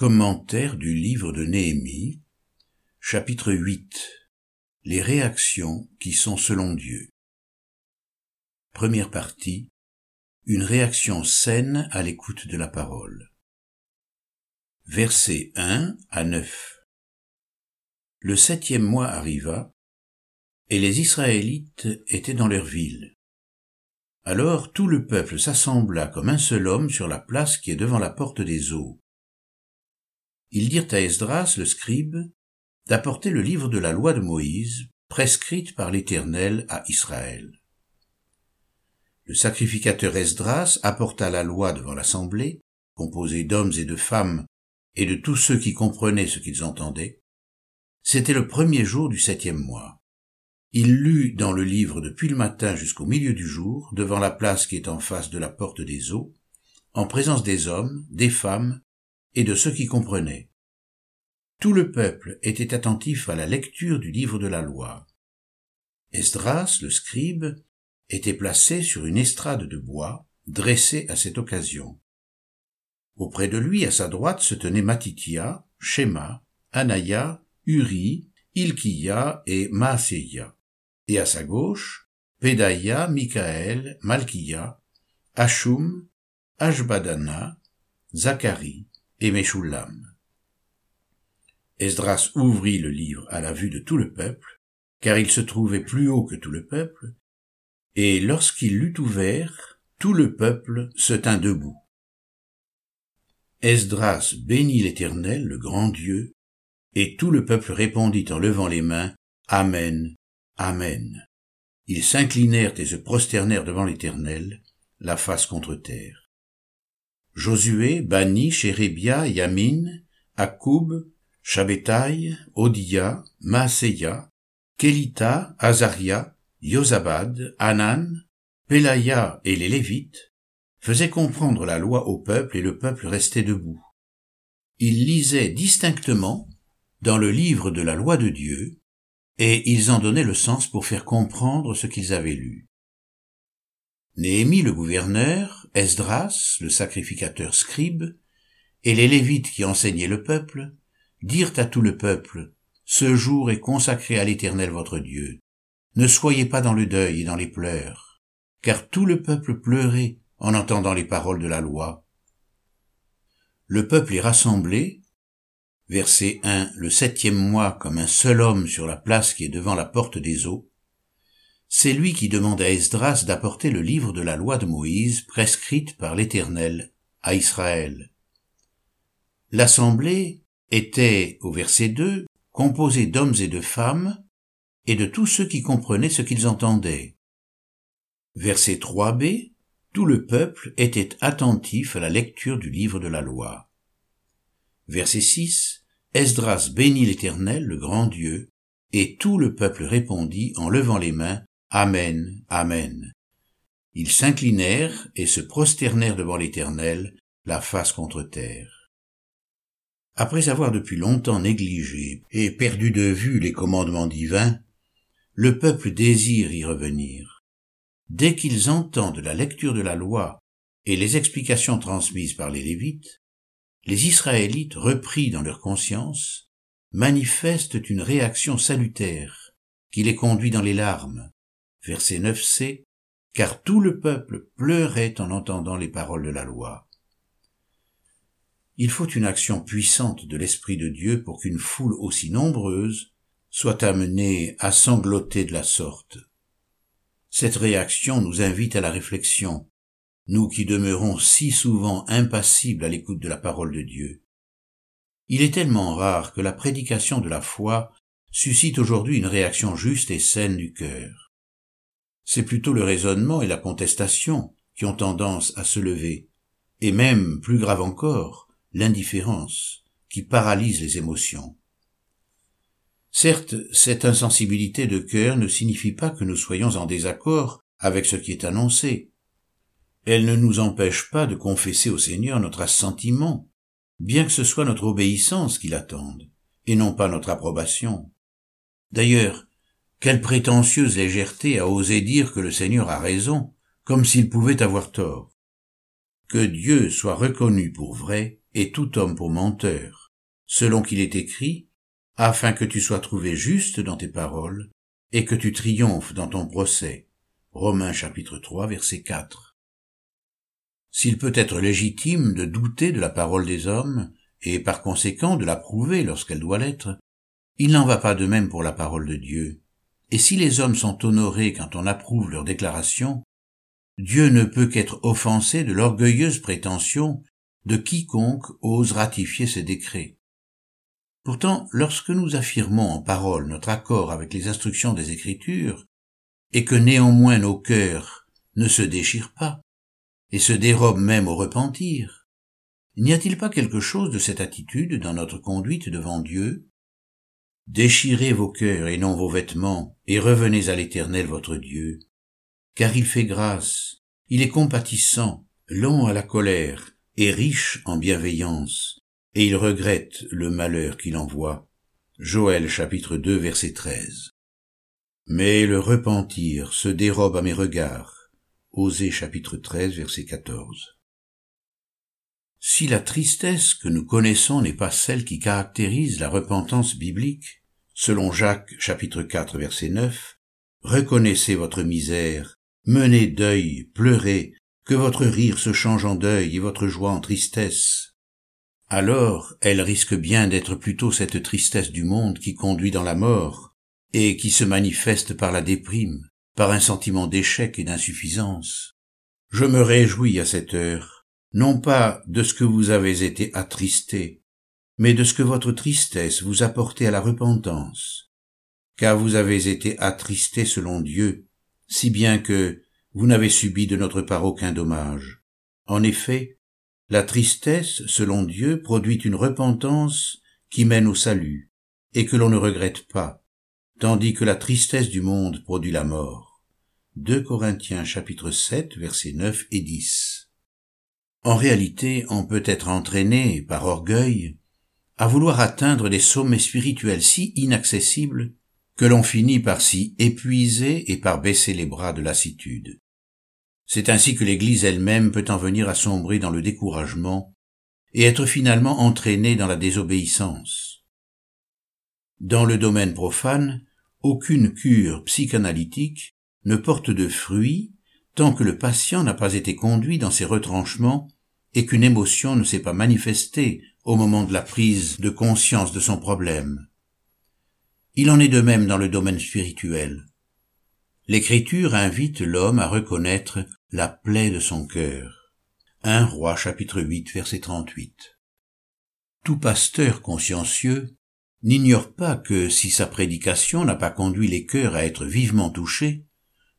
Commentaire du livre de Néhémie, chapitre 8 Les réactions qui sont selon Dieu. Première partie Une réaction saine à l'écoute de la parole. Versets 1 à 9 Le septième mois arriva, et les Israélites étaient dans leur ville. Alors tout le peuple s'assembla comme un seul homme sur la place qui est devant la porte des eaux ils dirent à Esdras le scribe d'apporter le livre de la loi de Moïse, prescrite par l'Éternel à Israël. Le sacrificateur Esdras apporta la loi devant l'assemblée, composée d'hommes et de femmes, et de tous ceux qui comprenaient ce qu'ils entendaient. C'était le premier jour du septième mois. Il lut dans le livre depuis le matin jusqu'au milieu du jour, devant la place qui est en face de la porte des eaux, en présence des hommes, des femmes et de ceux qui comprenaient. Tout le peuple était attentif à la lecture du livre de la loi. Esdras, le scribe, était placé sur une estrade de bois, dressée à cette occasion. Auprès de lui, à sa droite, se tenaient Matitia, Shema, Anaya, Uri, Ilkiya et Maaseya. Et à sa gauche, Pedaya, Michael, Malkiya, Ashum, Ashbadana, Zacharie, Esdras ouvrit le livre à la vue de tout le peuple, car il se trouvait plus haut que tout le peuple, et lorsqu'il l'eut ouvert, tout le peuple se tint debout. Esdras bénit l'Éternel, le grand Dieu, et tout le peuple répondit en levant les mains, Amen, Amen. Ils s'inclinèrent et se prosternèrent devant l'Éternel, la face contre terre. Josué, Bani, Chérébia, Yamin, Akoub, Shabetaï, Odia, Maaseya, Kelita, Azaria, Yozabad, Anan, Pelaya et les Lévites faisaient comprendre la loi au peuple et le peuple restait debout. Ils lisaient distinctement dans le livre de la loi de Dieu, et ils en donnaient le sens pour faire comprendre ce qu'ils avaient lu. Néhémie le gouverneur, Esdras le sacrificateur scribe, et les Lévites qui enseignaient le peuple, dirent à tout le peuple, Ce jour est consacré à l'Éternel votre Dieu. Ne soyez pas dans le deuil et dans les pleurs, car tout le peuple pleurait en entendant les paroles de la loi. Le peuple est rassemblé, verset 1, le septième mois comme un seul homme sur la place qui est devant la porte des eaux, c'est lui qui demande à Esdras d'apporter le livre de la loi de Moïse prescrite par l'Éternel à Israël. L'assemblée était, au verset 2, composée d'hommes et de femmes, et de tous ceux qui comprenaient ce qu'ils entendaient. Verset 3b, tout le peuple était attentif à la lecture du livre de la loi. Verset 6, Esdras bénit l'Éternel, le grand Dieu, et tout le peuple répondit en levant les mains Amen, Amen. Ils s'inclinèrent et se prosternèrent devant l'Éternel, la face contre terre. Après avoir depuis longtemps négligé et perdu de vue les commandements divins, le peuple désire y revenir. Dès qu'ils entendent la lecture de la loi et les explications transmises par les Lévites, les Israélites, repris dans leur conscience, manifestent une réaction salutaire qui les conduit dans les larmes, verset 9c, car tout le peuple pleurait en entendant les paroles de la loi. Il faut une action puissante de l'Esprit de Dieu pour qu'une foule aussi nombreuse soit amenée à sangloter de la sorte. Cette réaction nous invite à la réflexion, nous qui demeurons si souvent impassibles à l'écoute de la parole de Dieu. Il est tellement rare que la prédication de la foi suscite aujourd'hui une réaction juste et saine du cœur c'est plutôt le raisonnement et la contestation qui ont tendance à se lever, et même, plus grave encore, l'indifférence, qui paralyse les émotions. Certes, cette insensibilité de cœur ne signifie pas que nous soyons en désaccord avec ce qui est annoncé. Elle ne nous empêche pas de confesser au Seigneur notre assentiment, bien que ce soit notre obéissance qui l'attende, et non pas notre approbation. D'ailleurs, quelle prétentieuse légèreté à oser dire que le Seigneur a raison, comme s'il pouvait avoir tort. Que Dieu soit reconnu pour vrai, et tout homme pour menteur, selon qu'il est écrit, afin que tu sois trouvé juste dans tes paroles, et que tu triomphes dans ton procès. Romains chapitre 3 verset 4. S'il peut être légitime de douter de la parole des hommes, et par conséquent de l'approuver lorsqu'elle doit l'être, il n'en va pas de même pour la parole de Dieu. Et si les hommes sont honorés quand on approuve leurs déclarations, Dieu ne peut qu'être offensé de l'orgueilleuse prétention de quiconque ose ratifier ses décrets. Pourtant, lorsque nous affirmons en parole notre accord avec les instructions des Écritures, et que néanmoins nos cœurs ne se déchirent pas, et se dérobent même au repentir, n'y a-t-il pas quelque chose de cette attitude dans notre conduite devant Dieu Déchirez vos cœurs et non vos vêtements, et revenez à l'Éternel votre Dieu, car il fait grâce, il est compatissant, lent à la colère, et riche en bienveillance, et il regrette le malheur qu'il envoie. Joël chapitre 2 verset 13. Mais le repentir se dérobe à mes regards. Osée chapitre 13 verset 14. Si la tristesse que nous connaissons n'est pas celle qui caractérise la repentance biblique, selon Jacques chapitre 4 verset 9, reconnaissez votre misère, menez deuil, pleurez, que votre rire se change en deuil et votre joie en tristesse. Alors elle risque bien d'être plutôt cette tristesse du monde qui conduit dans la mort, et qui se manifeste par la déprime, par un sentiment d'échec et d'insuffisance. Je me réjouis à cette heure, non pas de ce que vous avez été attristé, mais de ce que votre tristesse vous a à la repentance, car vous avez été attristé selon Dieu, si bien que vous n'avez subi de notre part aucun dommage. En effet, la tristesse, selon Dieu, produit une repentance qui mène au salut, et que l'on ne regrette pas, tandis que la tristesse du monde produit la mort. 2 Corinthiens chapitre 7 versets 9 et 10. En réalité, on peut être entraîné, par orgueil, à vouloir atteindre des sommets spirituels si inaccessibles que l'on finit par s'y épuiser et par baisser les bras de lassitude. C'est ainsi que l'Église elle-même peut en venir à sombrer dans le découragement et être finalement entraînée dans la désobéissance. Dans le domaine profane, aucune cure psychanalytique ne porte de fruits tant que le patient n'a pas été conduit dans ses retranchements et qu'une émotion ne s'est pas manifestée au moment de la prise de conscience de son problème. Il en est de même dans le domaine spirituel. L'écriture invite l'homme à reconnaître la plaie de son cœur. 1 Roi chapitre 8 verset 38. Tout pasteur consciencieux n'ignore pas que si sa prédication n'a pas conduit les cœurs à être vivement touchés,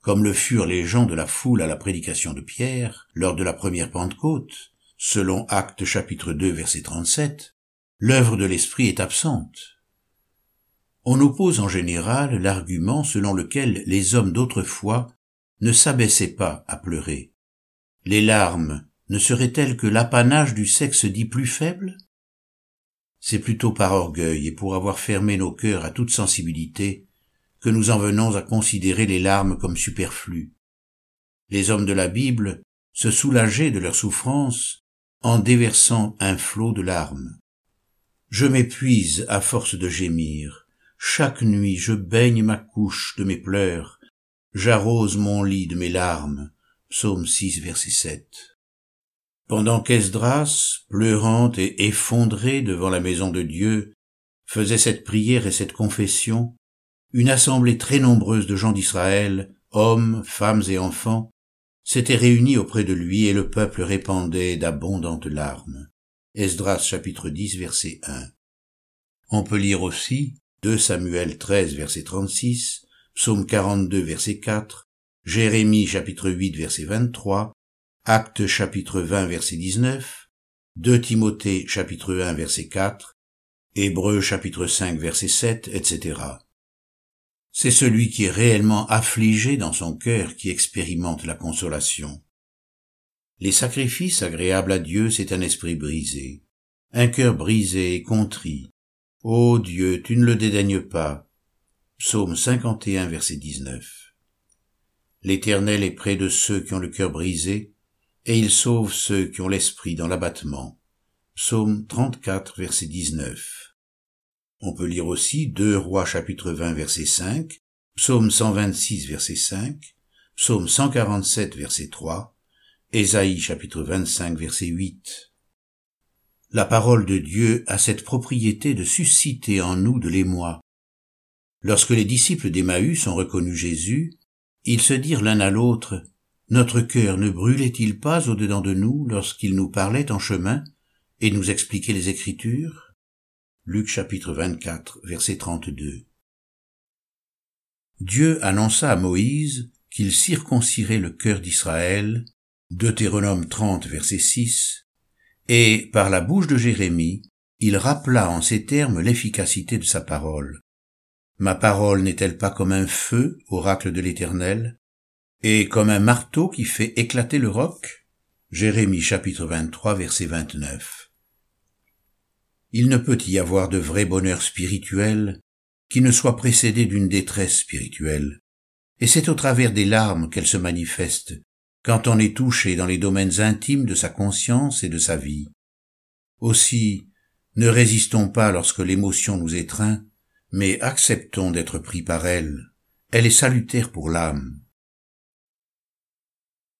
comme le furent les gens de la foule à la prédication de Pierre lors de la première Pentecôte, selon Actes chapitre 2 verset 37, l'œuvre de l'Esprit est absente. On oppose en général l'argument selon lequel les hommes d'autrefois ne s'abaissaient pas à pleurer. Les larmes ne seraient-elles que l'apanage du sexe dit plus faible? C'est plutôt par orgueil et pour avoir fermé nos cœurs à toute sensibilité que nous en venons à considérer les larmes comme superflues. Les hommes de la Bible se soulageaient de leurs souffrances en déversant un flot de larmes. Je m'épuise à force de gémir. Chaque nuit je baigne ma couche de mes pleurs. J'arrose mon lit de mes larmes. Psaume 6, verset 7. Pendant qu'Esdras, pleurant et effondré devant la maison de Dieu, faisait cette prière et cette confession, une assemblée très nombreuse de gens d'Israël, hommes, femmes et enfants, s'était réunie auprès de lui et le peuple répandait d'abondantes larmes. Esdras chapitre 10 verset 1. On peut lire aussi 2 Samuel 13 verset 36, Psaume 42 verset 4, Jérémie chapitre 8 verset 23, Actes chapitre 20 verset 19, 2 Timothée chapitre 1 verset 4, Hébreux chapitre 5 verset 7, etc. C'est celui qui est réellement affligé dans son cœur qui expérimente la consolation. Les sacrifices agréables à Dieu, c'est un esprit brisé, un cœur brisé et contrit. Ô Dieu, tu ne le dédaignes pas. Psaume 51, verset 19. L'Éternel est près de ceux qui ont le cœur brisé, et il sauve ceux qui ont l'esprit dans l'abattement. Psaume 34, verset 19. On peut lire aussi 2 Rois chapitre 20, verset 5, Psaume 126, verset 5, Psaume 147, verset 3, Ésaïe chapitre 25, verset 8. La parole de Dieu a cette propriété de susciter en nous de l'émoi. Lorsque les disciples d'Emmaüs ont reconnu Jésus, ils se dirent l'un à l'autre, Notre cœur ne brûlait-il pas au-dedans de nous lorsqu'il nous parlait en chemin et nous expliquait les Écritures? Luc chapitre 24, verset 32. Dieu annonça à Moïse qu'il circoncirait le cœur d'Israël, Deutéronome 30, verset 6, et par la bouche de Jérémie, il rappela en ces termes l'efficacité de sa parole. Ma parole n'est-elle pas comme un feu, oracle de l'Éternel, et comme un marteau qui fait éclater le roc? Jérémie chapitre 23 verset 29. Il ne peut y avoir de vrai bonheur spirituel qui ne soit précédé d'une détresse spirituelle, et c'est au travers des larmes qu'elle se manifeste quand on est touché dans les domaines intimes de sa conscience et de sa vie. Aussi, ne résistons pas lorsque l'émotion nous étreint, mais acceptons d'être pris par elle. Elle est salutaire pour l'âme.